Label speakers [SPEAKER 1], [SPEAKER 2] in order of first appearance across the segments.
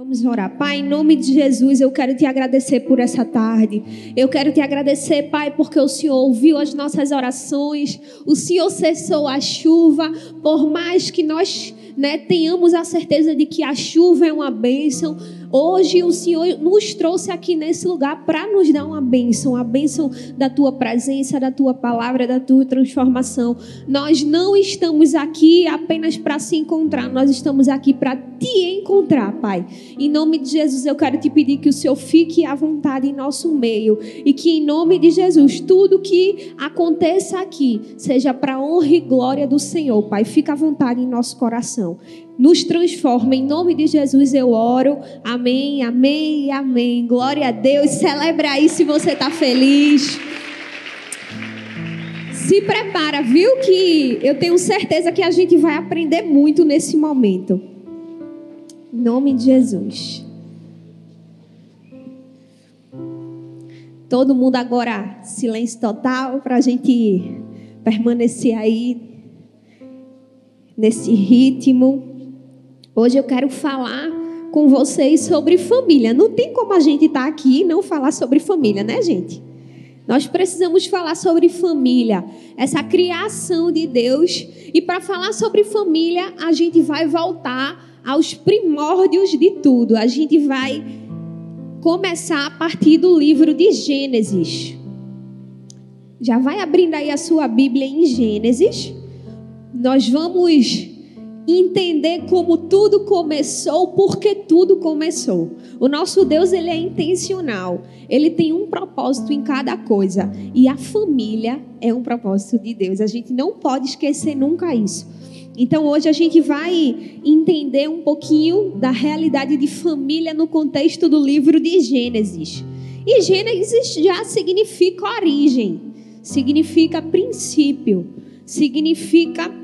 [SPEAKER 1] Vamos orar. Pai, em nome de Jesus, eu quero te agradecer por essa tarde. Eu quero te agradecer, Pai, porque o Senhor ouviu as nossas orações. O Senhor cessou a chuva. Por mais que nós né, tenhamos a certeza de que a chuva é uma bênção Hoje o Senhor nos trouxe aqui nesse lugar para nos dar uma bênção, a bênção da tua presença, da tua palavra, da tua transformação. Nós não estamos aqui apenas para se encontrar, nós estamos aqui para te encontrar, Pai. Em nome de Jesus, eu quero te pedir que o Senhor fique à vontade em nosso meio e que em nome de Jesus, tudo que aconteça aqui seja para honra e glória do Senhor, Pai. Fica à vontade em nosso coração nos transforma. Em nome de Jesus eu oro. Amém, amém, amém. Glória a Deus. Celebra aí se você está feliz. Se prepara, viu que eu tenho certeza que a gente vai aprender muito nesse momento. Em nome de Jesus. Todo mundo agora, silêncio total, para a gente permanecer aí nesse ritmo. Hoje eu quero falar com vocês sobre família. Não tem como a gente estar tá aqui e não falar sobre família, né, gente? Nós precisamos falar sobre família, essa criação de Deus. E para falar sobre família, a gente vai voltar aos primórdios de tudo. A gente vai começar a partir do livro de Gênesis. Já vai abrindo aí a sua Bíblia em Gênesis. Nós vamos entender como tudo começou, porque tudo começou. O nosso Deus, ele é intencional. Ele tem um propósito em cada coisa, e a família é um propósito de Deus. A gente não pode esquecer nunca isso. Então hoje a gente vai entender um pouquinho da realidade de família no contexto do livro de Gênesis. E Gênesis já significa origem, significa princípio, significa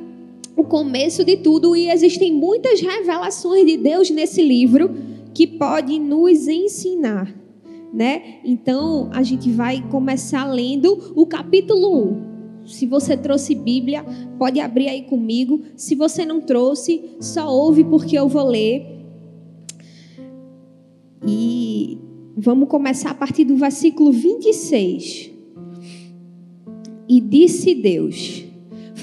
[SPEAKER 1] o começo de tudo e existem muitas revelações de Deus nesse livro que pode nos ensinar, né? Então, a gente vai começar lendo o capítulo 1. Se você trouxe Bíblia, pode abrir aí comigo. Se você não trouxe, só ouve porque eu vou ler. E vamos começar a partir do versículo 26. E disse Deus: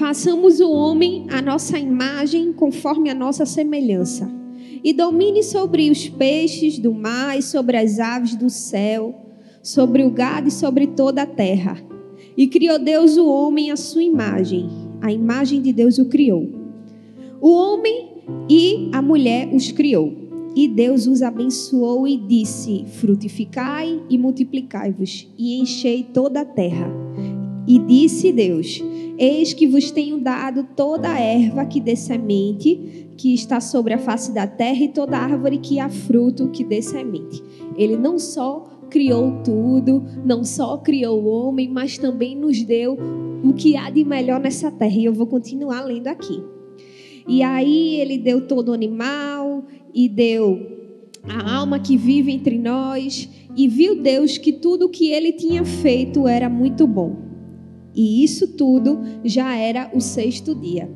[SPEAKER 1] Façamos o homem a nossa imagem, conforme a nossa semelhança, e domine sobre os peixes do mar e sobre as aves do céu, sobre o gado e sobre toda a terra. E criou Deus o homem à sua imagem, a imagem de Deus o criou. O homem e a mulher os criou. E Deus os abençoou e disse: Frutificai e multiplicai-vos, e enchei toda a terra. E disse Deus: Eis que vos tenho dado toda a erva que dê semente, que está sobre a face da terra, e toda árvore que há fruto que dê semente. Ele não só criou tudo, não só criou o homem, mas também nos deu o que há de melhor nessa terra. E eu vou continuar lendo aqui. E aí ele deu todo o animal e deu a alma que vive entre nós, e viu Deus que tudo o que ele tinha feito era muito bom. E isso tudo já era o sexto dia.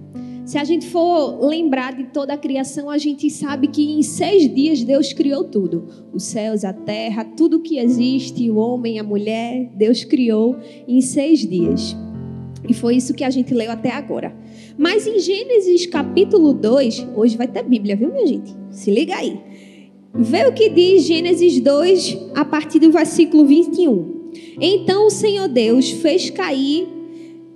[SPEAKER 1] Se a gente for lembrar de toda a criação, a gente sabe que em seis dias Deus criou tudo: os céus, a terra, tudo que existe, o homem, a mulher, Deus criou em seis dias. E foi isso que a gente leu até agora. Mas em Gênesis capítulo 2, hoje vai ter Bíblia, viu, minha gente? Se liga aí. Vê o que diz Gênesis 2, a partir do versículo 21. Então o Senhor Deus fez cair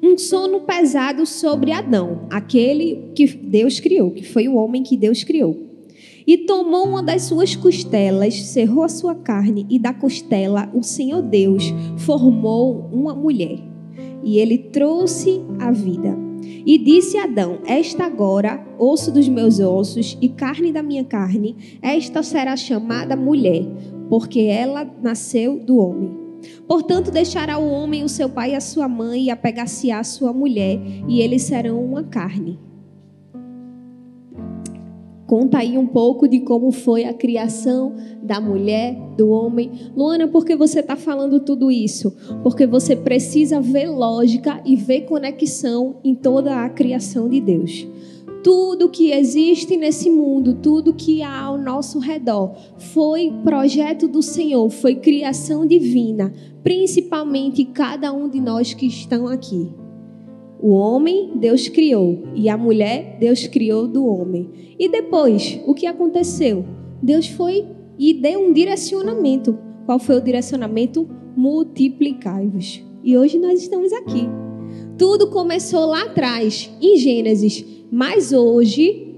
[SPEAKER 1] um sono pesado sobre Adão, aquele que Deus criou, que foi o homem que Deus criou. E tomou uma das suas costelas, cerrou a sua carne, e da costela o Senhor Deus formou uma mulher. E ele trouxe a vida. E disse Adão: Esta agora, osso dos meus ossos e carne da minha carne, esta será chamada mulher, porque ela nasceu do homem. Portanto, deixará o homem o seu pai e a sua mãe e apegar-se à sua mulher, e eles serão uma carne. Conta aí um pouco de como foi a criação da mulher, do homem. Luana, por que você está falando tudo isso? Porque você precisa ver lógica e ver conexão em toda a criação de Deus. Tudo que existe nesse mundo, tudo que há ao nosso redor, foi projeto do Senhor, foi criação divina, principalmente cada um de nós que estão aqui. O homem, Deus criou, e a mulher, Deus criou do homem. E depois, o que aconteceu? Deus foi e deu um direcionamento. Qual foi o direcionamento? Multiplicai-vos. E hoje nós estamos aqui. Tudo começou lá atrás, em Gênesis, mas hoje,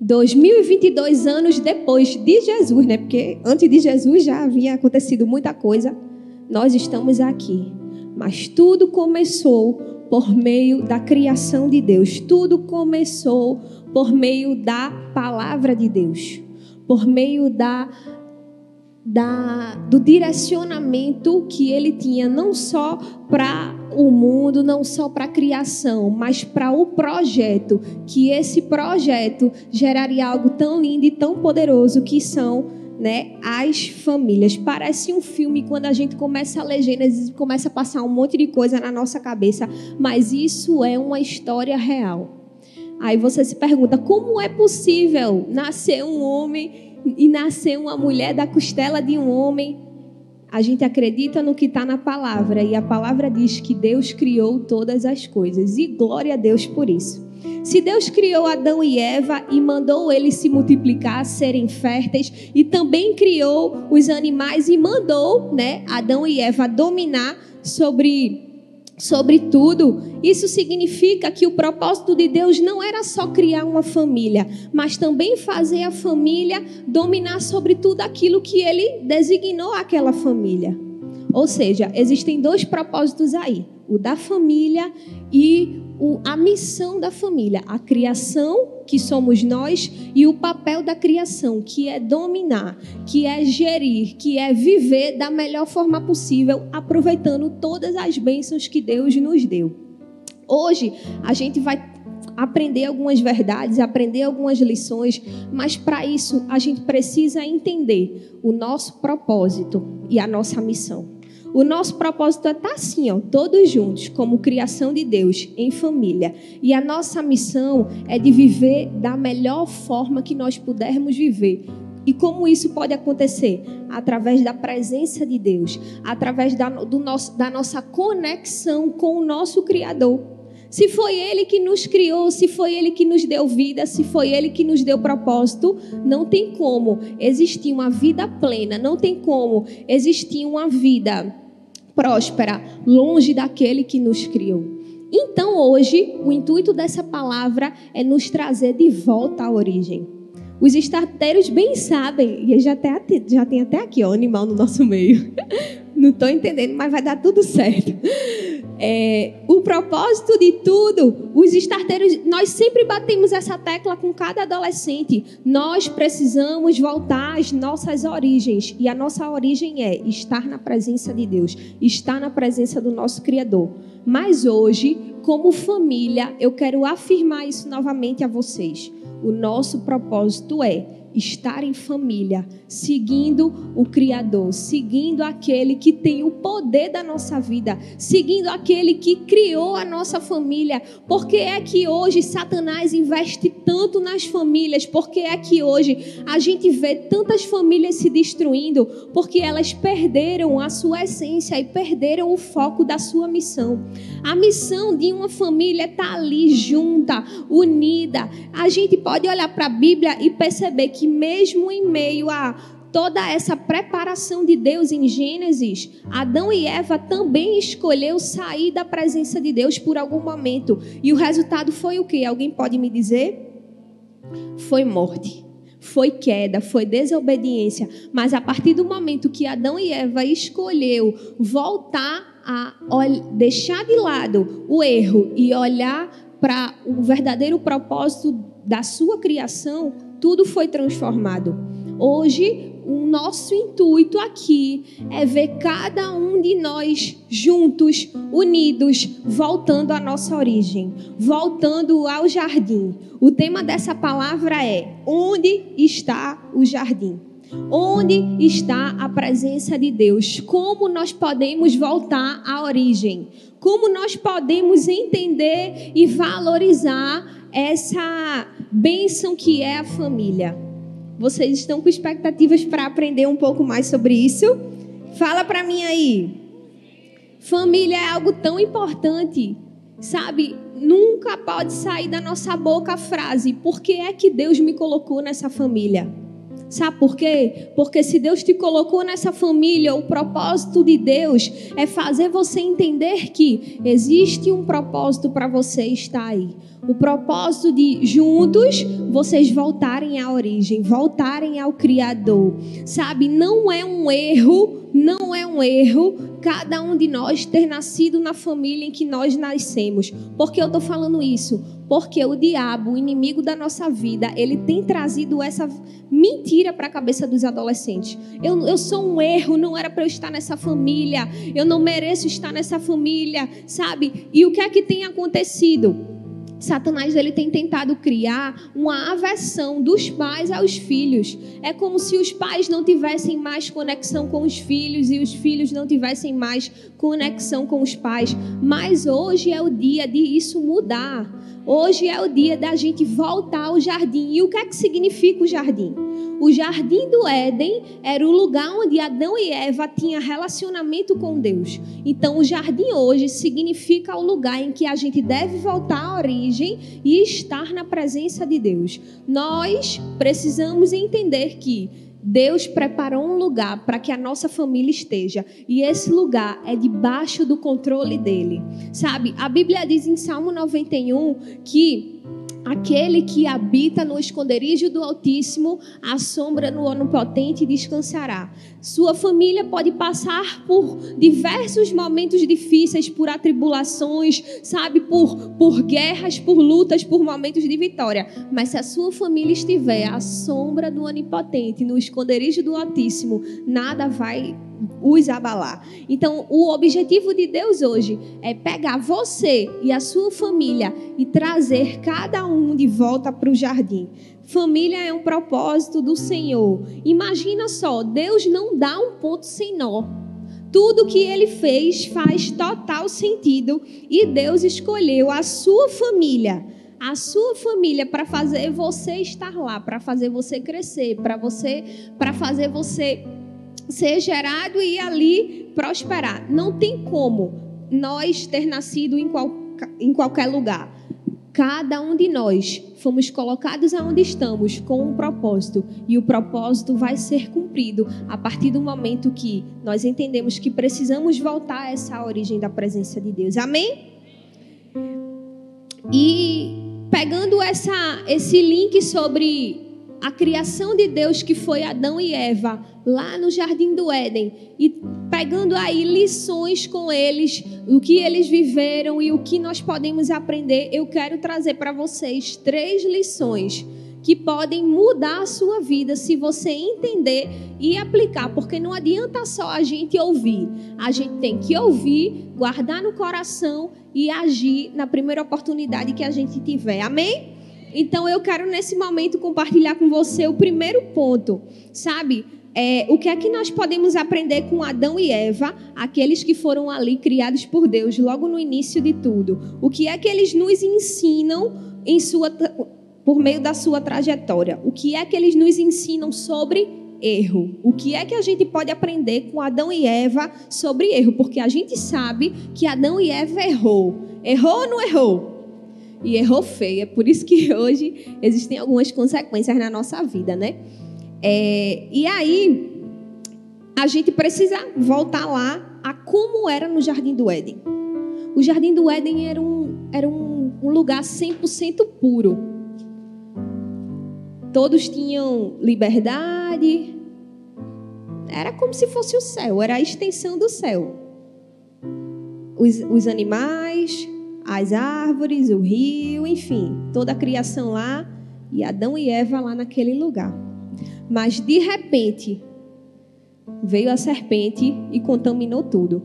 [SPEAKER 1] 2022 anos depois de Jesus, né? Porque antes de Jesus já havia acontecido muita coisa. Nós estamos aqui. Mas tudo começou por meio da criação de Deus. Tudo começou por meio da palavra de Deus. Por meio da da, do direcionamento que ele tinha, não só para o mundo, não só para a criação, mas para o projeto, que esse projeto geraria algo tão lindo e tão poderoso que são né, as famílias. Parece um filme quando a gente começa a ler Gênesis e começa a passar um monte de coisa na nossa cabeça, mas isso é uma história real. Aí você se pergunta: como é possível nascer um homem e nascer uma mulher da costela de um homem. A gente acredita no que está na palavra e a palavra diz que Deus criou todas as coisas e glória a Deus por isso. Se Deus criou Adão e Eva e mandou eles se multiplicar, serem férteis, e também criou os animais e mandou, né, Adão e Eva dominar sobre Sobretudo, isso significa que o propósito de Deus não era só criar uma família, mas também fazer a família dominar sobre tudo aquilo que ele designou aquela família. Ou seja, existem dois propósitos aí: o da família e a missão da família, a criação, que somos nós, e o papel da criação, que é dominar, que é gerir, que é viver da melhor forma possível, aproveitando todas as bênçãos que Deus nos deu. Hoje, a gente vai aprender algumas verdades, aprender algumas lições, mas para isso a gente precisa entender o nosso propósito e a nossa missão. O nosso propósito é estar tá assim, ó, todos juntos, como criação de Deus, em família. E a nossa missão é de viver da melhor forma que nós pudermos viver. E como isso pode acontecer? Através da presença de Deus, através da, do nosso, da nossa conexão com o nosso Criador. Se foi Ele que nos criou, se foi Ele que nos deu vida, se foi Ele que nos deu propósito, não tem como existir uma vida plena, não tem como existir uma vida próspera, longe daquele que nos criou. Então, hoje, o intuito dessa palavra é nos trazer de volta à origem. Os estarteiros bem sabem, e já, até, já tem até aqui ó, animal no nosso meio. Não estou entendendo, mas vai dar tudo certo. É, o propósito de tudo, os estarteiros, nós sempre batemos essa tecla com cada adolescente. Nós precisamos voltar às nossas origens. E a nossa origem é estar na presença de Deus, estar na presença do nosso Criador. Mas hoje, como família, eu quero afirmar isso novamente a vocês. O nosso propósito é estar em família, seguindo o Criador, seguindo aquele que tem o poder da nossa vida, seguindo aquele que criou a nossa família. Porque é que hoje Satanás investe tanto nas famílias? Porque é que hoje a gente vê tantas famílias se destruindo? Porque elas perderam a sua essência e perderam o foco da sua missão. A missão de uma família estar ali junta, unida. A gente pode olhar para a Bíblia e perceber que mesmo em meio a toda essa preparação de Deus em Gênesis, Adão e Eva também escolheu sair da presença de Deus por algum momento. E o resultado foi o que? Alguém pode me dizer? Foi morte. Foi queda, foi desobediência, mas a partir do momento que Adão e Eva escolheu voltar a deixar de lado o erro e olhar para o verdadeiro propósito da sua criação, tudo foi transformado. Hoje, o nosso intuito aqui é ver cada um de nós juntos, unidos, voltando à nossa origem, voltando ao jardim. O tema dessa palavra é: Onde está o jardim? Onde está a presença de Deus? Como nós podemos voltar à origem? Como nós podemos entender e valorizar essa bênção que é a família. Vocês estão com expectativas para aprender um pouco mais sobre isso? Fala para mim aí. Família é algo tão importante, sabe? Nunca pode sair da nossa boca a frase: por que é que Deus me colocou nessa família? Sabe por quê? Porque se Deus te colocou nessa família, o propósito de Deus é fazer você entender que existe um propósito para você estar aí. O propósito de juntos vocês voltarem à origem, voltarem ao Criador. Sabe, não é um erro, não é um erro cada um de nós ter nascido na família em que nós nascemos. Por que eu estou falando isso? Porque o diabo, o inimigo da nossa vida, ele tem trazido essa mentira para a cabeça dos adolescentes. Eu, eu sou um erro, não era para eu estar nessa família, eu não mereço estar nessa família, sabe? E o que é que tem acontecido? Satanás ele tem tentado criar uma aversão dos pais aos filhos. É como se os pais não tivessem mais conexão com os filhos e os filhos não tivessem mais conexão com os pais. Mas hoje é o dia de isso mudar. Hoje é o dia da gente voltar ao jardim. E o que é que significa o jardim? O jardim do Éden era o lugar onde Adão e Eva tinham relacionamento com Deus. Então, o jardim hoje significa o lugar em que a gente deve voltar à origem e estar na presença de Deus. Nós precisamos entender que Deus preparou um lugar para que a nossa família esteja, e esse lugar é debaixo do controle dele. Sabe? A Bíblia diz em Salmo 91 que Aquele que habita no esconderijo do Altíssimo, a sombra no Onipotente descansará. Sua família pode passar por diversos momentos difíceis, por atribulações, sabe, por, por guerras, por lutas, por momentos de vitória. Mas se a sua família estiver à sombra do Onipotente, no esconderijo do Altíssimo, nada vai os abalar. Então, o objetivo de Deus hoje é pegar você e a sua família e trazer cada um de volta para o jardim. Família é um propósito do Senhor. Imagina só, Deus não dá um ponto sem nó. Tudo que ele fez faz total sentido e Deus escolheu a sua família a sua família para fazer você estar lá, para fazer você crescer, para você para fazer você ser gerado e ali prosperar. Não tem como nós ter nascido em, qual, em qualquer lugar. Cada um de nós fomos colocados aonde estamos com um propósito e o propósito vai ser cumprido a partir do momento que nós entendemos que precisamos voltar a essa origem da presença de Deus. Amém? E pegando essa, esse link sobre a criação de Deus que foi Adão e Eva lá no jardim do Éden e pegando aí lições com eles, o que eles viveram e o que nós podemos aprender, eu quero trazer para vocês três lições que podem mudar a sua vida se você entender e aplicar, porque não adianta só a gente ouvir. A gente tem que ouvir, guardar no coração e agir na primeira oportunidade que a gente tiver. Amém? Então eu quero nesse momento compartilhar com você o primeiro ponto, sabe? É, o que é que nós podemos aprender com Adão e Eva, aqueles que foram ali criados por Deus logo no início de tudo? O que é que eles nos ensinam em sua, por meio da sua trajetória? O que é que eles nos ensinam sobre erro? O que é que a gente pode aprender com Adão e Eva sobre erro? Porque a gente sabe que Adão e Eva errou. Errou ou não errou? E errou feio. É por isso que hoje existem algumas consequências na nossa vida, né? É, e aí, a gente precisa voltar lá a como era no Jardim do Éden. O Jardim do Éden era um, era um, um lugar 100% puro. Todos tinham liberdade. Era como se fosse o céu, era a extensão do céu. Os, os animais, as árvores, o rio, enfim, toda a criação lá e Adão e Eva lá naquele lugar. Mas de repente veio a serpente e contaminou tudo.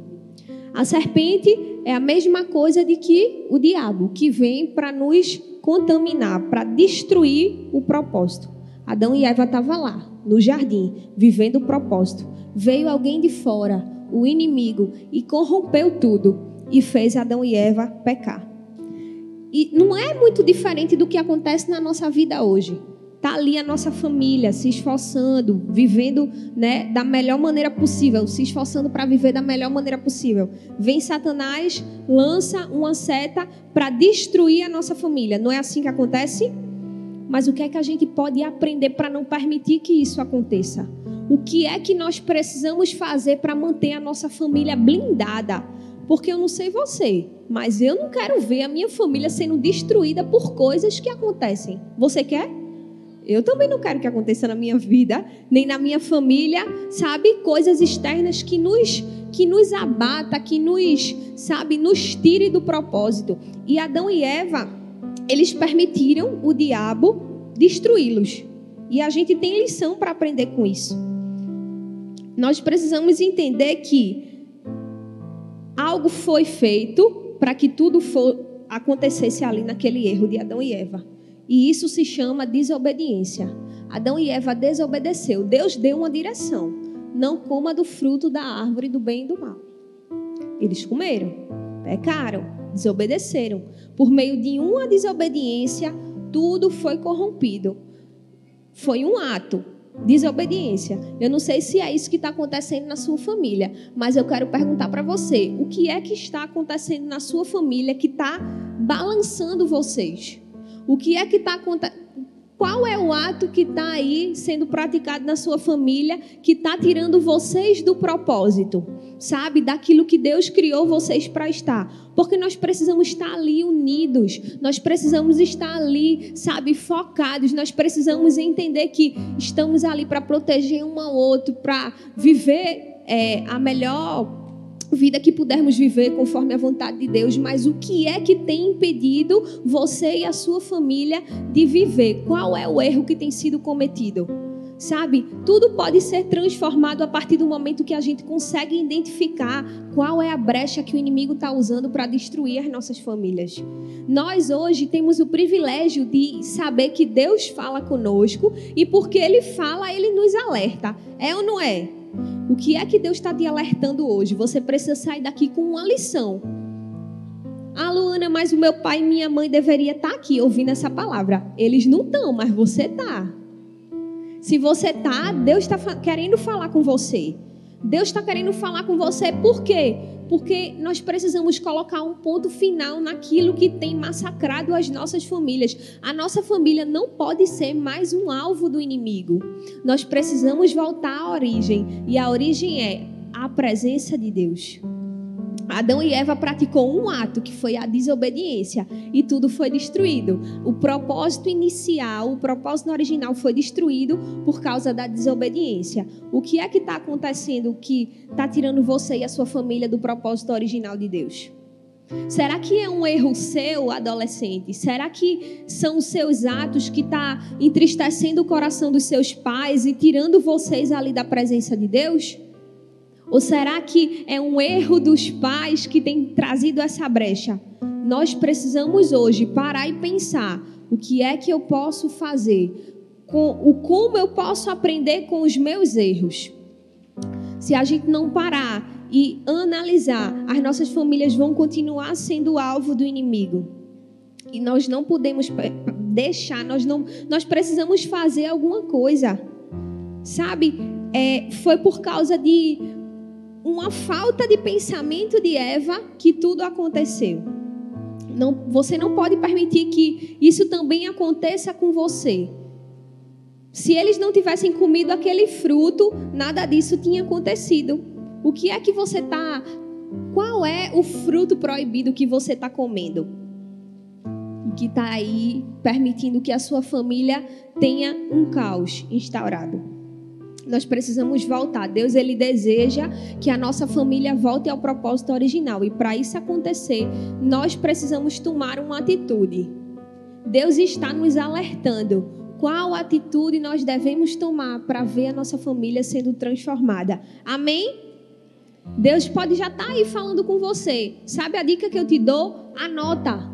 [SPEAKER 1] A serpente é a mesma coisa de que o diabo, que vem para nos contaminar, para destruir o propósito. Adão e Eva estavam lá, no jardim, vivendo o propósito. Veio alguém de fora, o inimigo, e corrompeu tudo e fez Adão e Eva pecar. E não é muito diferente do que acontece na nossa vida hoje. Tá ali a nossa família se esforçando, vivendo, né, da melhor maneira possível, se esforçando para viver da melhor maneira possível. Vem Satanás, lança uma seta para destruir a nossa família. Não é assim que acontece? Mas o que é que a gente pode aprender para não permitir que isso aconteça? O que é que nós precisamos fazer para manter a nossa família blindada? Porque eu não sei você, mas eu não quero ver a minha família sendo destruída por coisas que acontecem. Você quer? Eu também não quero que aconteça na minha vida, nem na minha família, sabe? Coisas externas que nos que nos abata, que nos, sabe, nos tire do propósito. E Adão e Eva eles permitiram o diabo destruí-los. E a gente tem lição para aprender com isso. Nós precisamos entender que algo foi feito para que tudo for, acontecesse ali naquele erro de Adão e Eva. E isso se chama desobediência. Adão e Eva desobedeceu. Deus deu uma direção. Não coma do fruto da árvore do bem e do mal. Eles comeram, pecaram desobedeceram. Por meio de uma desobediência, tudo foi corrompido. Foi um ato, desobediência. Eu não sei se é isso que está acontecendo na sua família, mas eu quero perguntar para você: o que é que está acontecendo na sua família que está balançando vocês? O que é que está acontecendo? Qual é o ato que está aí sendo praticado na sua família que está tirando vocês do propósito? Sabe? Daquilo que Deus criou vocês para estar. Porque nós precisamos estar ali unidos. Nós precisamos estar ali, sabe? Focados. Nós precisamos entender que estamos ali para proteger um ao outro, para viver é, a melhor vida que pudermos viver conforme a vontade de Deus, mas o que é que tem impedido você e a sua família de viver? Qual é o erro que tem sido cometido? Sabe, tudo pode ser transformado a partir do momento que a gente consegue identificar qual é a brecha que o inimigo está usando para destruir as nossas famílias. Nós hoje temos o privilégio de saber que Deus fala conosco e porque Ele fala, Ele nos alerta. É ou não é? O que é que Deus está te alertando hoje? Você precisa sair daqui com uma lição. Ah, Luana, mas o meu pai e minha mãe deveriam estar tá aqui ouvindo essa palavra. Eles não estão, mas você está. Se você está, Deus está querendo falar com você. Deus está querendo falar com você por quê? Porque nós precisamos colocar um ponto final naquilo que tem massacrado as nossas famílias. A nossa família não pode ser mais um alvo do inimigo. Nós precisamos voltar à origem. E a origem é a presença de Deus. Adão e Eva praticou um ato que foi a desobediência e tudo foi destruído. O propósito inicial, o propósito original foi destruído por causa da desobediência. O que é que está acontecendo que está tirando você e a sua família do propósito original de Deus? Será que é um erro seu, adolescente? Será que são os seus atos que está entristecendo o coração dos seus pais e tirando vocês ali da presença de Deus? Ou será que é um erro dos pais que tem trazido essa brecha? Nós precisamos hoje parar e pensar o que é que eu posso fazer, com, o como eu posso aprender com os meus erros. Se a gente não parar e analisar, as nossas famílias vão continuar sendo alvo do inimigo. E nós não podemos deixar, nós não, nós precisamos fazer alguma coisa. Sabe? É, foi por causa de uma falta de pensamento de Eva que tudo aconteceu. Não, você não pode permitir que isso também aconteça com você. Se eles não tivessem comido aquele fruto, nada disso tinha acontecido. O que é que você está. Qual é o fruto proibido que você está comendo? E que está aí permitindo que a sua família tenha um caos instaurado nós precisamos voltar. Deus ele deseja que a nossa família volte ao propósito original e para isso acontecer, nós precisamos tomar uma atitude. Deus está nos alertando qual atitude nós devemos tomar para ver a nossa família sendo transformada. Amém? Deus pode já estar tá aí falando com você. Sabe a dica que eu te dou? Anota.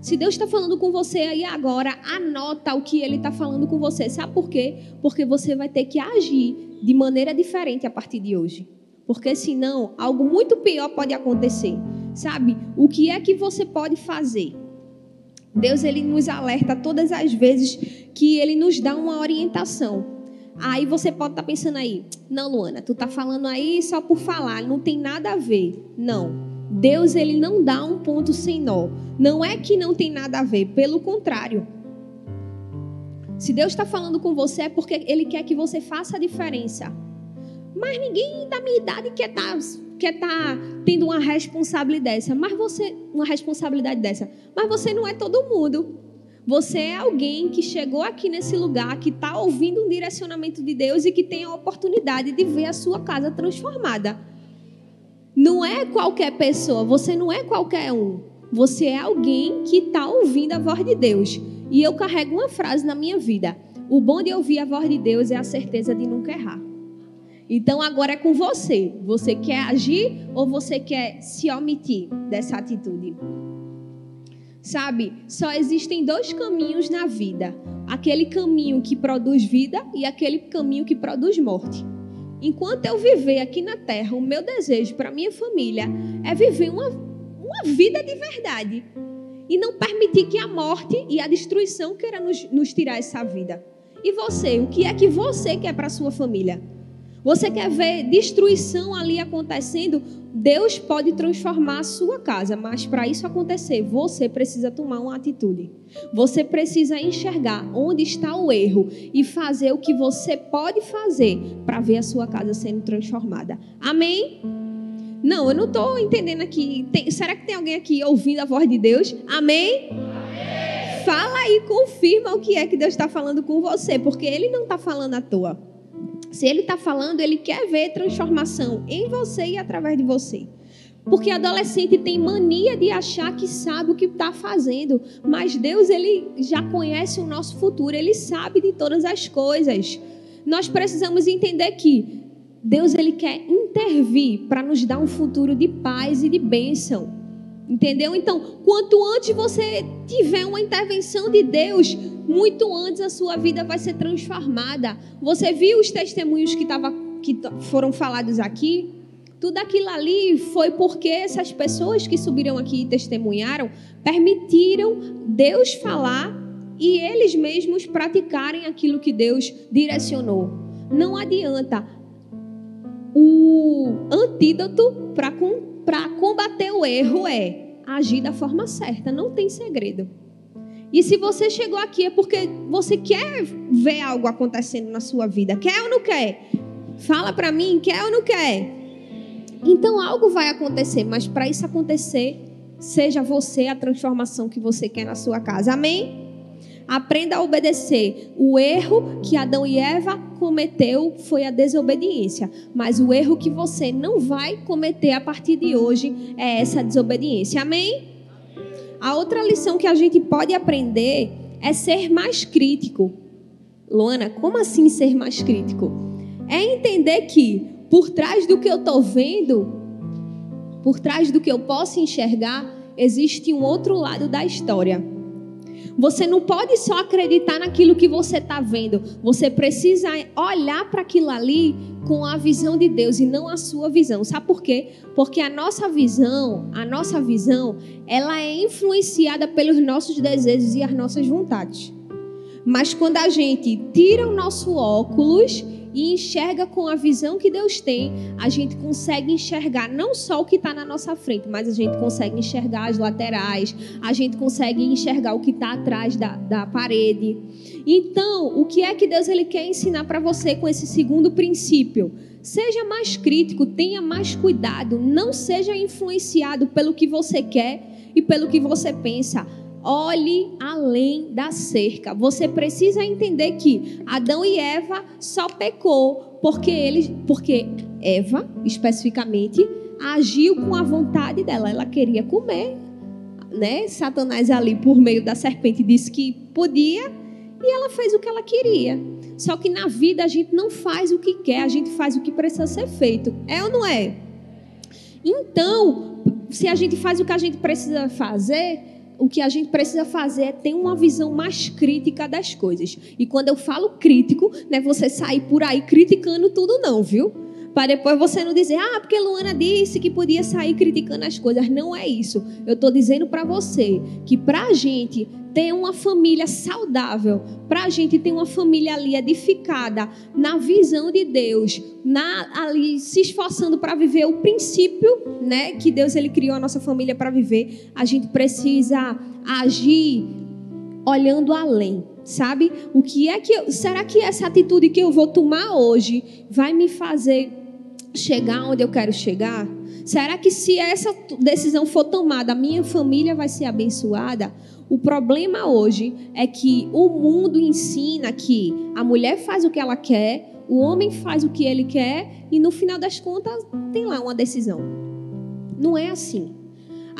[SPEAKER 1] Se Deus está falando com você aí agora, anota o que Ele está falando com você. Sabe por quê? Porque você vai ter que agir de maneira diferente a partir de hoje. Porque senão, algo muito pior pode acontecer. Sabe? O que é que você pode fazer? Deus ele nos alerta todas as vezes que ele nos dá uma orientação. Aí você pode estar tá pensando aí, não, Luana, tu tá falando aí só por falar, não tem nada a ver. Não. Deus ele não dá um ponto sem nó. Não é que não tem nada a ver, pelo contrário. Se Deus está falando com você é porque Ele quer que você faça a diferença. Mas ninguém da minha idade quer estar tá, quer tá tendo uma responsabilidade dessa. Mas você, uma responsabilidade dessa. Mas você não é todo mundo. Você é alguém que chegou aqui nesse lugar, que está ouvindo um direcionamento de Deus e que tem a oportunidade de ver a sua casa transformada. Não é qualquer pessoa, você não é qualquer um. Você é alguém que está ouvindo a voz de Deus. E eu carrego uma frase na minha vida: o bom de ouvir a voz de Deus é a certeza de nunca errar. Então agora é com você. Você quer agir ou você quer se omitir dessa atitude? Sabe, só existem dois caminhos na vida: aquele caminho que produz vida e aquele caminho que produz morte. Enquanto eu viver aqui na terra, o meu desejo para minha família é viver uma, uma vida de verdade e não permitir que a morte e a destruição queiram nos, nos tirar essa vida. E você, o que é que você quer para sua família? Você quer ver destruição ali acontecendo? Deus pode transformar a sua casa, mas para isso acontecer, você precisa tomar uma atitude. Você precisa enxergar onde está o erro e fazer o que você pode fazer para ver a sua casa sendo transformada. Amém? Não, eu não estou entendendo aqui. Tem, será que tem alguém aqui ouvindo a voz de Deus? Amém? Amém. Fala e confirma o que é que Deus está falando com você, porque Ele não está falando à toa. Se ele está falando, ele quer ver transformação em você e através de você. Porque adolescente tem mania de achar que sabe o que está fazendo, mas Deus ele já conhece o nosso futuro, ele sabe de todas as coisas. Nós precisamos entender que Deus ele quer intervir para nos dar um futuro de paz e de bênção. Entendeu? Então, quanto antes você tiver uma intervenção de Deus, muito antes a sua vida vai ser transformada. Você viu os testemunhos que, tava, que foram falados aqui? Tudo aquilo ali foi porque essas pessoas que subiram aqui e testemunharam permitiram Deus falar e eles mesmos praticarem aquilo que Deus direcionou. Não adianta. O antídoto para para combater o erro é agir da forma certa, não tem segredo. E se você chegou aqui é porque você quer ver algo acontecendo na sua vida. Quer ou não quer? Fala para mim, quer ou não quer? Então algo vai acontecer, mas para isso acontecer, seja você a transformação que você quer na sua casa. Amém? Aprenda a obedecer. O erro que Adão e Eva cometeu foi a desobediência, mas o erro que você não vai cometer a partir de hoje é essa desobediência. Amém? A outra lição que a gente pode aprender é ser mais crítico. Luana, como assim ser mais crítico? É entender que por trás do que eu estou vendo, por trás do que eu posso enxergar, existe um outro lado da história. Você não pode só acreditar naquilo que você está vendo. Você precisa olhar para aquilo ali com a visão de Deus e não a sua visão. Sabe por quê? Porque a nossa visão, a nossa visão, ela é influenciada pelos nossos desejos e as nossas vontades. Mas quando a gente tira o nosso óculos e enxerga com a visão que Deus tem, a gente consegue enxergar não só o que está na nossa frente, mas a gente consegue enxergar as laterais, a gente consegue enxergar o que está atrás da, da parede. Então, o que é que Deus ele quer ensinar para você com esse segundo princípio? Seja mais crítico, tenha mais cuidado, não seja influenciado pelo que você quer e pelo que você pensa. Olhe além da cerca. Você precisa entender que Adão e Eva só pecou porque eles, porque Eva, especificamente, agiu com a vontade dela. Ela queria comer, né? Satanás ali por meio da serpente disse que podia e ela fez o que ela queria. Só que na vida a gente não faz o que quer, a gente faz o que precisa ser feito. É ou não é? Então, se a gente faz o que a gente precisa fazer, o que a gente precisa fazer é ter uma visão mais crítica das coisas. E quando eu falo crítico, não é você sair por aí criticando tudo, não, viu? Para depois você não dizer, ah, porque Luana disse que podia sair criticando as coisas. Não é isso. Eu estou dizendo para você que para a gente ter uma família saudável, para a gente ter uma família ali edificada na visão de Deus, na, ali se esforçando para viver o princípio, né, que Deus ele criou a nossa família para viver, a gente precisa agir olhando além, sabe? O que é que eu, será que essa atitude que eu vou tomar hoje vai me fazer chegar onde eu quero chegar? Será que se essa decisão for tomada, a minha família vai ser abençoada? O problema hoje é que o mundo ensina que a mulher faz o que ela quer, o homem faz o que ele quer e no final das contas tem lá uma decisão. Não é assim.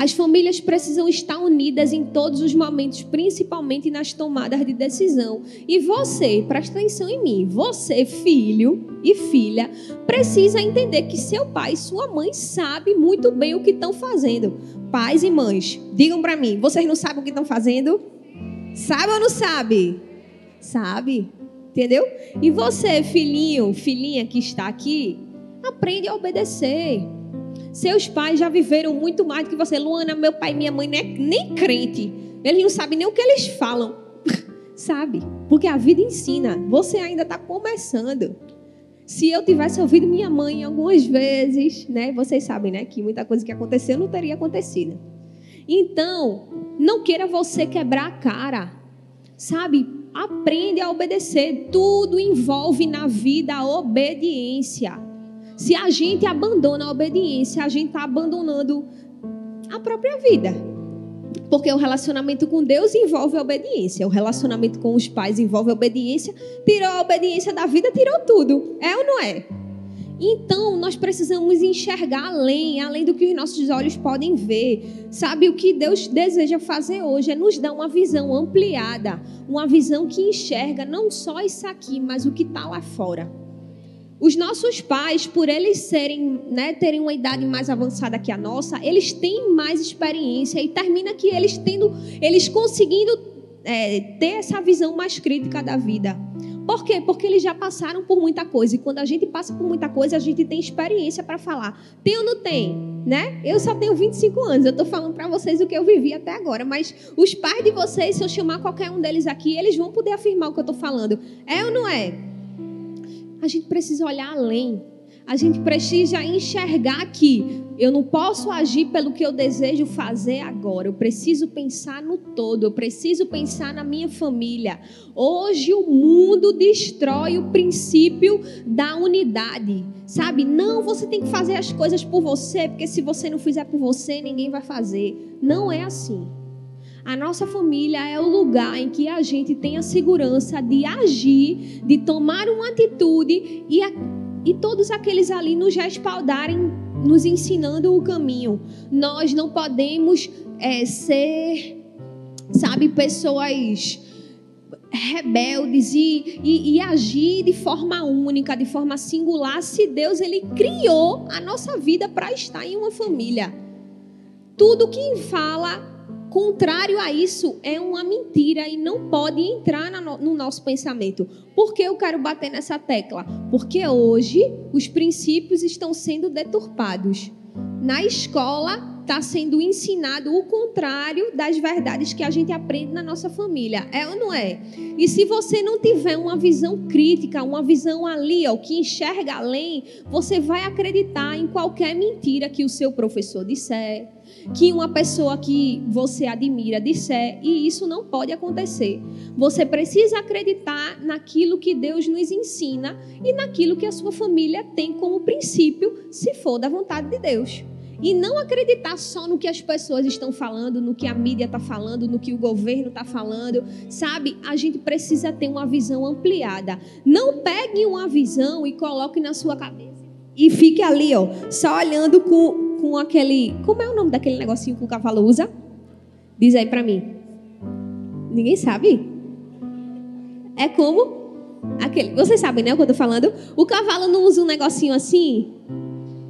[SPEAKER 1] As famílias precisam estar unidas em todos os momentos, principalmente nas tomadas de decisão. E você, presta atenção em mim, você, filho e filha, precisa entender que seu pai e sua mãe sabem muito bem o que estão fazendo. Pais e mães, digam para mim, vocês não sabem o que estão fazendo? Sabe ou não sabe? Sabe? Entendeu? E você, filhinho, filhinha que está aqui, aprende a obedecer. Seus pais já viveram muito mais do que você. Luana, meu pai e minha mãe nem, nem crente. Eles não sabem nem o que eles falam. Sabe? Porque a vida ensina. Você ainda está começando. Se eu tivesse ouvido minha mãe algumas vezes, né? Vocês sabem, né? Que muita coisa que aconteceu não teria acontecido. Então, não queira você quebrar a cara. Sabe? Aprende a obedecer. Tudo envolve na vida a obediência. Se a gente abandona a obediência, a gente está abandonando a própria vida. Porque o relacionamento com Deus envolve a obediência. O relacionamento com os pais envolve a obediência. Tirou a obediência da vida, tirou tudo. É ou não é? Então, nós precisamos enxergar além, além do que os nossos olhos podem ver. Sabe, o que Deus deseja fazer hoje é nos dar uma visão ampliada, uma visão que enxerga não só isso aqui, mas o que está lá fora. Os nossos pais, por eles serem, né, terem uma idade mais avançada que a nossa, eles têm mais experiência e termina que eles tendo, eles conseguindo é, ter essa visão mais crítica da vida. Por quê? Porque eles já passaram por muita coisa e quando a gente passa por muita coisa, a gente tem experiência para falar. Tem ou não tem? Né? Eu só tenho 25 anos, eu estou falando para vocês o que eu vivi até agora, mas os pais de vocês, se eu chamar qualquer um deles aqui, eles vão poder afirmar o que eu estou falando. É ou não é? A gente precisa olhar além. A gente precisa enxergar que eu não posso agir pelo que eu desejo fazer agora. Eu preciso pensar no todo. Eu preciso pensar na minha família. Hoje o mundo destrói o princípio da unidade. Sabe? Não, você tem que fazer as coisas por você, porque se você não fizer por você, ninguém vai fazer. Não é assim. A nossa família é o lugar em que a gente tem a segurança de agir, de tomar uma atitude e, a, e todos aqueles ali nos respaldarem, nos ensinando o caminho. Nós não podemos é, ser, sabe, pessoas rebeldes e, e, e, agir de forma única, de forma singular, se Deus ele criou a nossa vida para estar em uma família. Tudo que fala contrário a isso é uma mentira e não pode entrar no nosso pensamento. Por que eu quero bater nessa tecla? Porque hoje os princípios estão sendo deturpados. Na escola está sendo ensinado o contrário das verdades que a gente aprende na nossa família. É ou não é? E se você não tiver uma visão crítica, uma visão ali, que enxerga além, você vai acreditar em qualquer mentira que o seu professor disser que uma pessoa que você admira disser, e isso não pode acontecer. Você precisa acreditar naquilo que Deus nos ensina e naquilo que a sua família tem como princípio, se for da vontade de Deus. E não acreditar só no que as pessoas estão falando, no que a mídia está falando, no que o governo está falando. Sabe, a gente precisa ter uma visão ampliada. Não pegue uma visão e coloque na sua cabeça. E fique ali, ó, só olhando com, com aquele. Como é o nome daquele negocinho que o cavalo usa? Diz aí para mim. Ninguém sabe? É como? Aquele, vocês sabem, né, o que eu tô falando? O cavalo não usa um negocinho assim?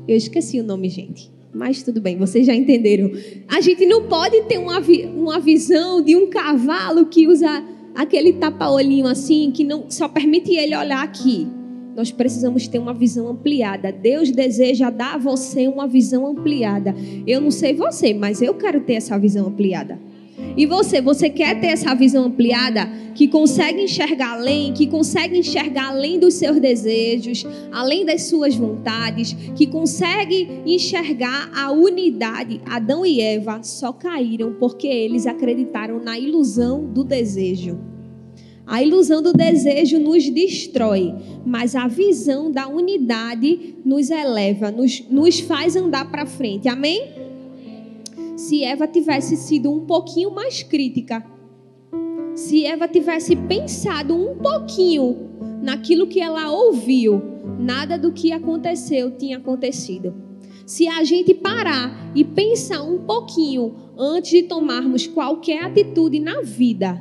[SPEAKER 1] Eu esqueci o nome, gente. Mas tudo bem, vocês já entenderam. A gente não pode ter uma, uma visão de um cavalo que usa aquele tapa-olhinho assim, que não só permite ele olhar aqui. Nós precisamos ter uma visão ampliada. Deus deseja dar a você uma visão ampliada. Eu não sei você, mas eu quero ter essa visão ampliada. E você, você quer ter essa visão ampliada? Que consegue enxergar além, que consegue enxergar além dos seus desejos, além das suas vontades, que consegue enxergar a unidade. Adão e Eva só caíram porque eles acreditaram na ilusão do desejo. A ilusão do desejo nos destrói, mas a visão da unidade nos eleva, nos, nos faz andar para frente. Amém? Se Eva tivesse sido um pouquinho mais crítica, se Eva tivesse pensado um pouquinho naquilo que ela ouviu, nada do que aconteceu tinha acontecido. Se a gente parar e pensar um pouquinho antes de tomarmos qualquer atitude na vida,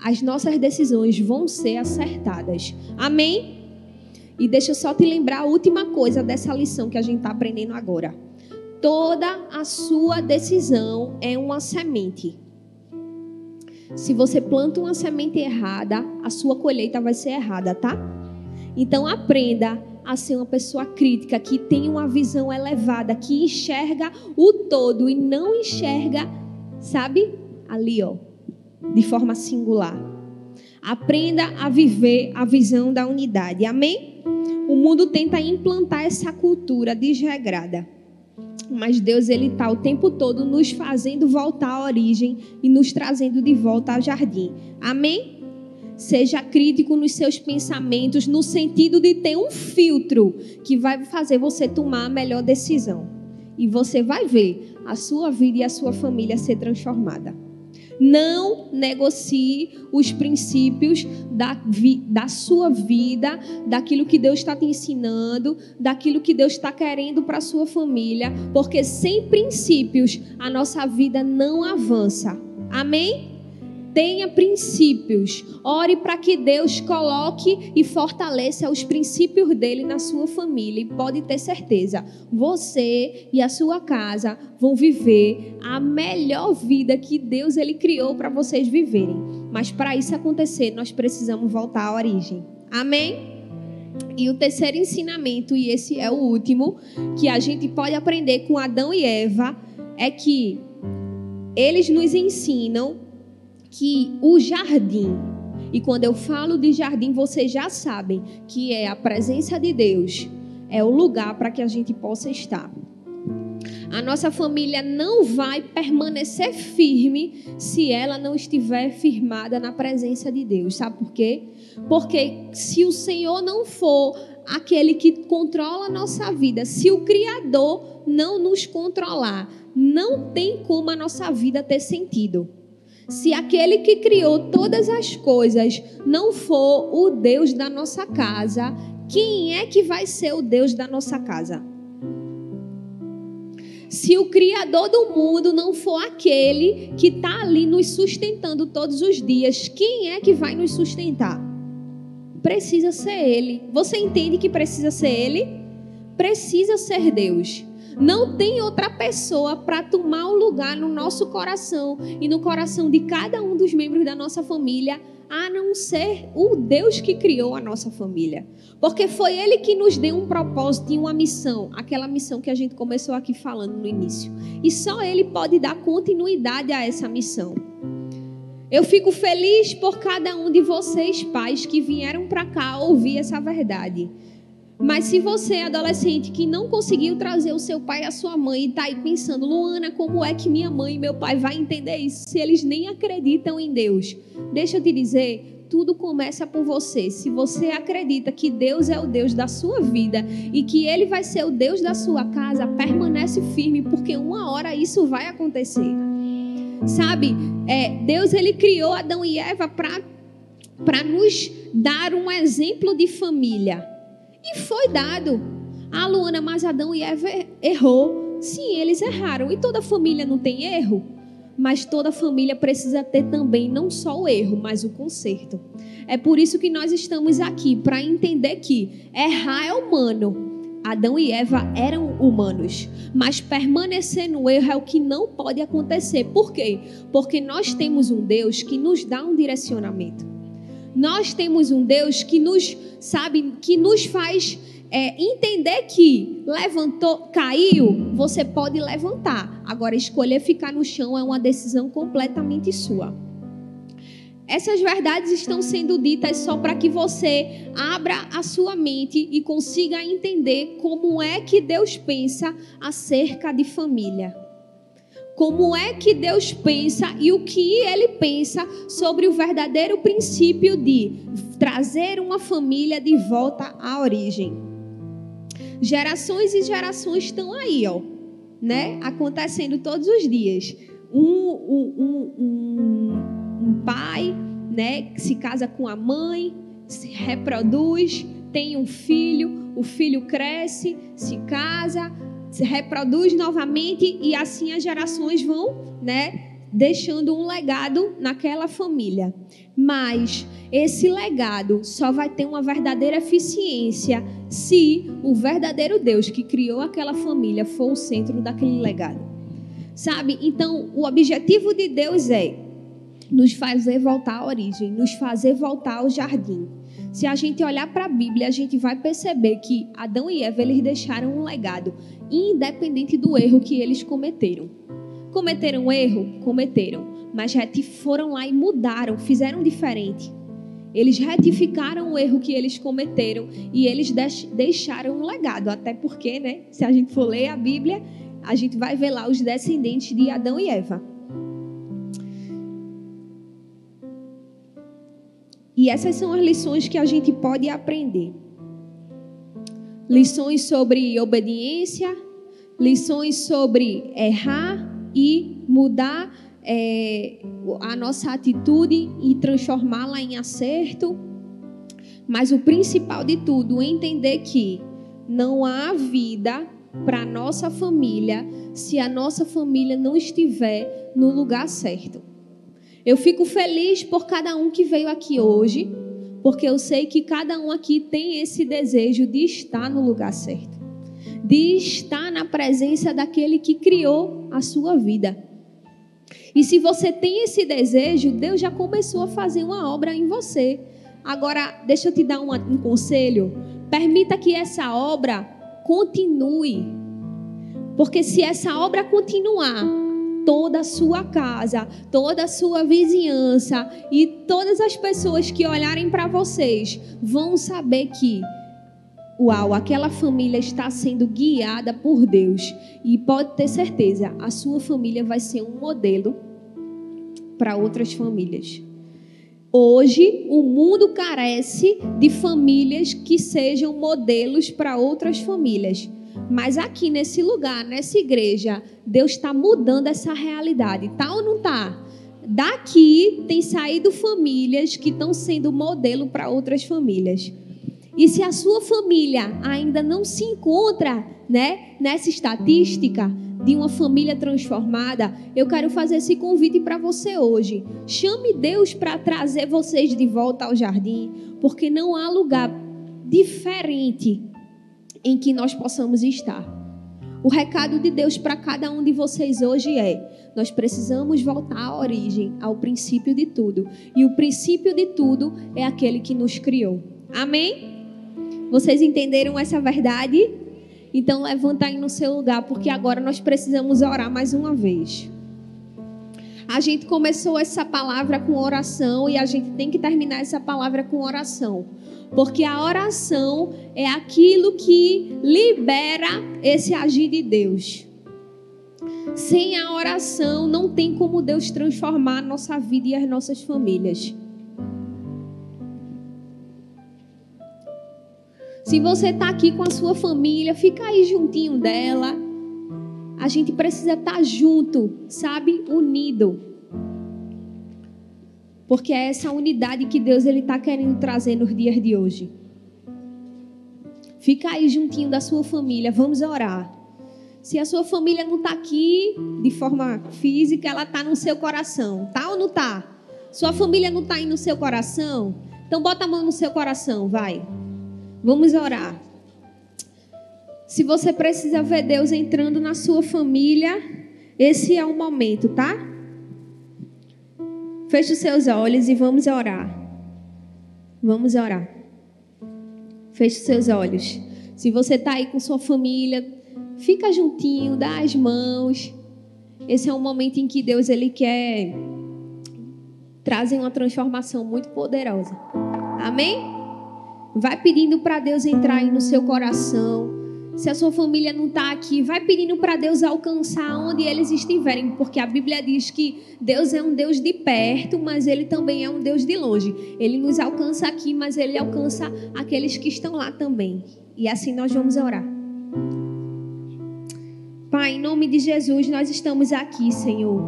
[SPEAKER 1] as nossas decisões vão ser acertadas. Amém? E deixa eu só te lembrar a última coisa dessa lição que a gente está aprendendo agora. Toda a sua decisão é uma semente. Se você planta uma semente errada, a sua colheita vai ser errada, tá? Então aprenda a ser uma pessoa crítica, que tem uma visão elevada, que enxerga o todo e não enxerga, sabe? Ali, ó, de forma singular. Aprenda a viver a visão da unidade. Amém? O mundo tenta implantar essa cultura desregrada. Mas Deus ele está o tempo todo nos fazendo voltar à origem e nos trazendo de volta ao jardim. Amém? Seja crítico nos seus pensamentos, no sentido de ter um filtro que vai fazer você tomar a melhor decisão. E você vai ver a sua vida e a sua família ser transformada. Não negocie os princípios da, vi, da sua vida, daquilo que Deus está te ensinando, daquilo que Deus está querendo para a sua família, porque sem princípios a nossa vida não avança. Amém? Tenha princípios. Ore para que Deus coloque e fortaleça os princípios dele na sua família. E pode ter certeza, você e a sua casa vão viver a melhor vida que Deus ele criou para vocês viverem. Mas para isso acontecer, nós precisamos voltar à origem. Amém? E o terceiro ensinamento, e esse é o último, que a gente pode aprender com Adão e Eva, é que eles nos ensinam que o jardim, e quando eu falo de jardim, vocês já sabem que é a presença de Deus, é o lugar para que a gente possa estar. A nossa família não vai permanecer firme se ela não estiver firmada na presença de Deus. Sabe por quê? Porque se o Senhor não for aquele que controla a nossa vida, se o Criador não nos controlar, não tem como a nossa vida ter sentido. Se aquele que criou todas as coisas não for o Deus da nossa casa, quem é que vai ser o Deus da nossa casa? Se o Criador do mundo não for aquele que está ali nos sustentando todos os dias, quem é que vai nos sustentar? Precisa ser Ele. Você entende que precisa ser Ele? Precisa ser Deus. Não tem outra pessoa para tomar o lugar no nosso coração e no coração de cada um dos membros da nossa família, a não ser o Deus que criou a nossa família. Porque foi Ele que nos deu um propósito e uma missão, aquela missão que a gente começou aqui falando no início. E só Ele pode dar continuidade a essa missão. Eu fico feliz por cada um de vocês, pais, que vieram para cá ouvir essa verdade. Mas se você é adolescente que não conseguiu trazer o seu pai e a sua mãe e está aí pensando, Luana, como é que minha mãe e meu pai vão entender isso se eles nem acreditam em Deus? Deixa eu te dizer, tudo começa por você. Se você acredita que Deus é o Deus da sua vida e que Ele vai ser o Deus da sua casa, permanece firme, porque uma hora isso vai acontecer. Sabe, é, Deus ele criou Adão e Eva para nos dar um exemplo de família. E foi dado. A Luana, mas Adão e Eva errou. Sim, eles erraram. E toda família não tem erro? Mas toda família precisa ter também não só o erro, mas o conserto. É por isso que nós estamos aqui, para entender que errar é humano. Adão e Eva eram humanos, mas permanecer no erro é o que não pode acontecer. Por quê? Porque nós temos um Deus que nos dá um direcionamento. Nós temos um Deus que nos, sabe, que nos faz é, entender que levantou, caiu, você pode levantar. Agora, escolher ficar no chão é uma decisão completamente sua. Essas verdades estão sendo ditas só para que você abra a sua mente e consiga entender como é que Deus pensa acerca de família. Como é que Deus pensa e o que ele pensa sobre o verdadeiro princípio de trazer uma família de volta à origem. Gerações e gerações estão aí, ó, né? Acontecendo todos os dias. Um, um, um, um, pai, né? Se casa com a mãe, se reproduz, tem um filho, o filho cresce, se casa, se reproduz novamente e assim as gerações vão, né, deixando um legado naquela família. Mas esse legado só vai ter uma verdadeira eficiência se o verdadeiro Deus que criou aquela família for o centro daquele legado. Sabe? Então, o objetivo de Deus é nos fazer voltar à origem, nos fazer voltar ao jardim. Se a gente olhar para a Bíblia, a gente vai perceber que Adão e Eva eles deixaram um legado, independente do erro que eles cometeram. Cometeram erro? Cometeram, mas foram lá e mudaram, fizeram diferente. Eles retificaram o erro que eles cometeram e eles deixaram um legado, até porque, né, se a gente for ler a Bíblia, a gente vai ver lá os descendentes de Adão e Eva. E essas são as lições que a gente pode aprender. Lições sobre obediência, lições sobre errar e mudar é, a nossa atitude e transformá-la em acerto. Mas o principal de tudo, entender que não há vida para nossa família se a nossa família não estiver no lugar certo. Eu fico feliz por cada um que veio aqui hoje, porque eu sei que cada um aqui tem esse desejo de estar no lugar certo, de estar na presença daquele que criou a sua vida. E se você tem esse desejo, Deus já começou a fazer uma obra em você. Agora, deixa eu te dar um, um conselho. Permita que essa obra continue. Porque se essa obra continuar, toda a sua casa, toda a sua vizinhança e todas as pessoas que olharem para vocês vão saber que uau, aquela família está sendo guiada por Deus e pode ter certeza, a sua família vai ser um modelo para outras famílias. Hoje, o mundo carece de famílias que sejam modelos para outras famílias. Mas aqui nesse lugar, nessa igreja, Deus está mudando essa realidade, tá ou não tá? Daqui tem saído famílias que estão sendo modelo para outras famílias. E se a sua família ainda não se encontra, né, nessa estatística de uma família transformada, eu quero fazer esse convite para você hoje. Chame Deus para trazer vocês de volta ao jardim, porque não há lugar diferente em que nós possamos estar. O recado de Deus para cada um de vocês hoje é: nós precisamos voltar à origem, ao princípio de tudo. E o princípio de tudo é aquele que nos criou. Amém? Vocês entenderam essa verdade? Então levanta aí no seu lugar, porque agora nós precisamos orar mais uma vez. A gente começou essa palavra com oração e a gente tem que terminar essa palavra com oração. Porque a oração é aquilo que libera esse agir de Deus. Sem a oração, não tem como Deus transformar a nossa vida e as nossas famílias. Se você está aqui com a sua família, fica aí juntinho dela. A gente precisa estar tá junto, sabe? Unido. Porque é essa unidade que Deus ele está querendo trazer nos dias de hoje. Fica aí juntinho da sua família, vamos orar. Se a sua família não está aqui de forma física, ela está no seu coração. Tá ou não tá? Sua família não está aí no seu coração? Então bota a mão no seu coração, vai. Vamos orar. Se você precisa ver Deus entrando na sua família, esse é o momento, tá? Feche os seus olhos e vamos orar. Vamos orar. Feche os seus olhos. Se você está aí com sua família, fica juntinho, dá as mãos. Esse é um momento em que Deus ele quer trazer uma transformação muito poderosa. Amém? Vai pedindo para Deus entrar aí no seu coração. Se a sua família não está aqui, vai pedindo para Deus alcançar onde eles estiverem, porque a Bíblia diz que Deus é um Deus de perto, mas Ele também é um Deus de longe. Ele nos alcança aqui, mas Ele alcança aqueles que estão lá também. E assim nós vamos orar. Pai, em nome de Jesus, nós estamos aqui, Senhor.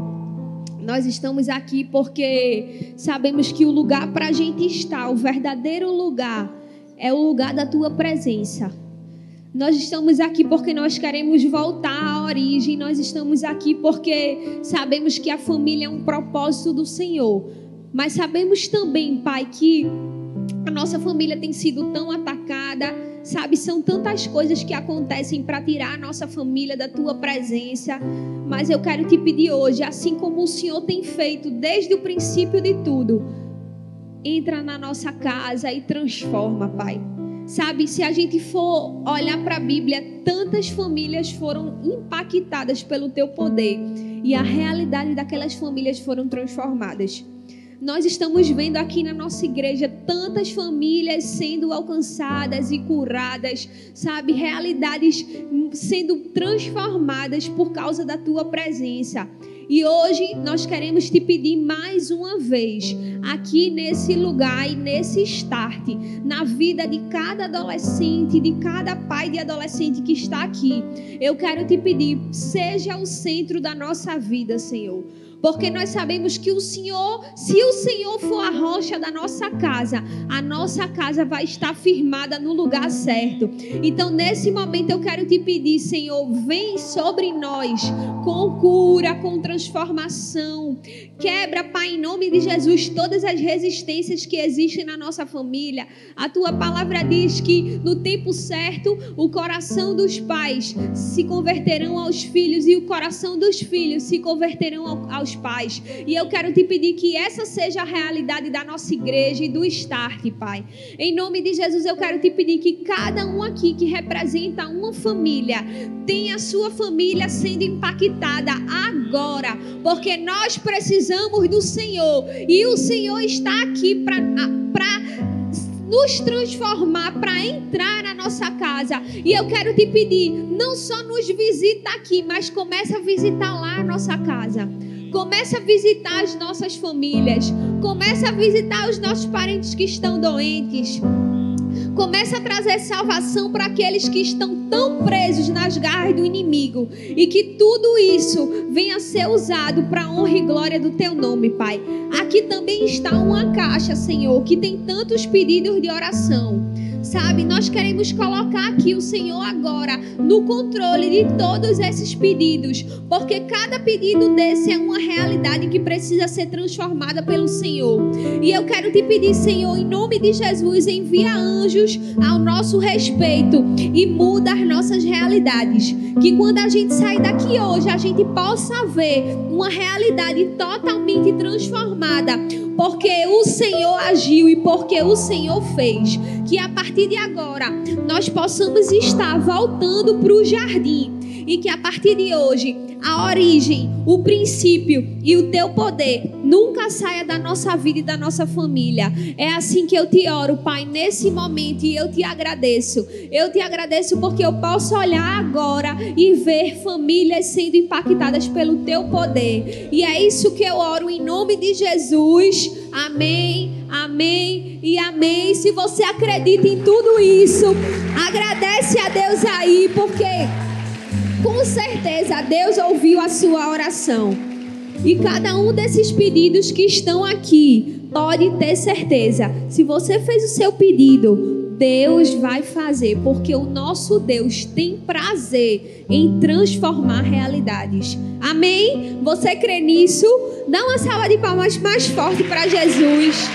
[SPEAKER 1] Nós estamos aqui porque sabemos que o lugar para a gente estar, o verdadeiro lugar, é o lugar da tua presença. Nós estamos aqui porque nós queremos voltar à origem. Nós estamos aqui porque sabemos que a família é um propósito do Senhor. Mas sabemos também, Pai, que a nossa família tem sido tão atacada. Sabe, são tantas coisas que acontecem para tirar a nossa família da tua presença. Mas eu quero te pedir hoje, assim como o Senhor tem feito desde o princípio de tudo, entra na nossa casa e transforma, Pai. Sabe, se a gente for olhar para a Bíblia, tantas famílias foram impactadas pelo teu poder e a realidade daquelas famílias foram transformadas. Nós estamos vendo aqui na nossa igreja tantas famílias sendo alcançadas e curadas, sabe? Realidades sendo transformadas por causa da tua presença. E hoje nós queremos te pedir mais uma vez, aqui nesse lugar e nesse start, na vida de cada adolescente, de cada pai de adolescente que está aqui. Eu quero te pedir, seja o centro da nossa vida, Senhor porque nós sabemos que o Senhor, se o Senhor for a rocha da nossa casa, a nossa casa vai estar firmada no lugar certo. Então, nesse momento, eu quero te pedir, Senhor, vem sobre nós com cura, com transformação. Quebra, Pai, em nome de Jesus, todas as resistências que existem na nossa família. A tua palavra diz que no tempo certo, o coração dos pais se converterão aos filhos e o coração dos filhos se converterão aos pais. E eu quero te pedir que essa seja a realidade da nossa igreja e do Start, Pai. Em nome de Jesus, eu quero te pedir que cada um aqui que representa uma família tenha a sua família sendo impactada agora, porque nós precisamos do Senhor e o Senhor está aqui para nos transformar para entrar na nossa casa. E eu quero te pedir, não só nos visita aqui, mas começa a visitar lá a nossa casa. Começa a visitar as nossas famílias. Começa a visitar os nossos parentes que estão doentes. Começa a trazer salvação para aqueles que estão tão presos nas garras do inimigo. E que tudo isso venha a ser usado para a honra e glória do teu nome, Pai. Aqui também está uma caixa, Senhor, que tem tantos pedidos de oração sabe? Nós queremos colocar aqui o Senhor agora no controle de todos esses pedidos, porque cada pedido desse é uma realidade que precisa ser transformada pelo Senhor. E eu quero te pedir, Senhor, em nome de Jesus, envia anjos ao nosso respeito e muda as nossas realidades. Que quando a gente sair daqui hoje, a gente possa ver uma realidade totalmente transformada porque o Senhor agiu e porque o Senhor fez. Que a partir de agora nós possamos estar voltando para o jardim e que a partir de hoje a origem, o princípio e o teu poder nunca saia da nossa vida e da nossa família. É assim que eu te oro, Pai, nesse momento e eu te agradeço. Eu te agradeço porque eu posso olhar agora e ver famílias sendo impactadas pelo teu poder. E é isso que eu oro em nome de Jesus. Amém. Amém e amém. Se você acredita em tudo isso, agradece a Deus aí, porque com certeza Deus ouviu a sua oração. E cada um desses pedidos que estão aqui, pode ter certeza, se você fez o seu pedido, Deus vai fazer, porque o nosso Deus tem prazer em transformar realidades. Amém? Você crê nisso? Dá uma salva de palmas mais forte para Jesus.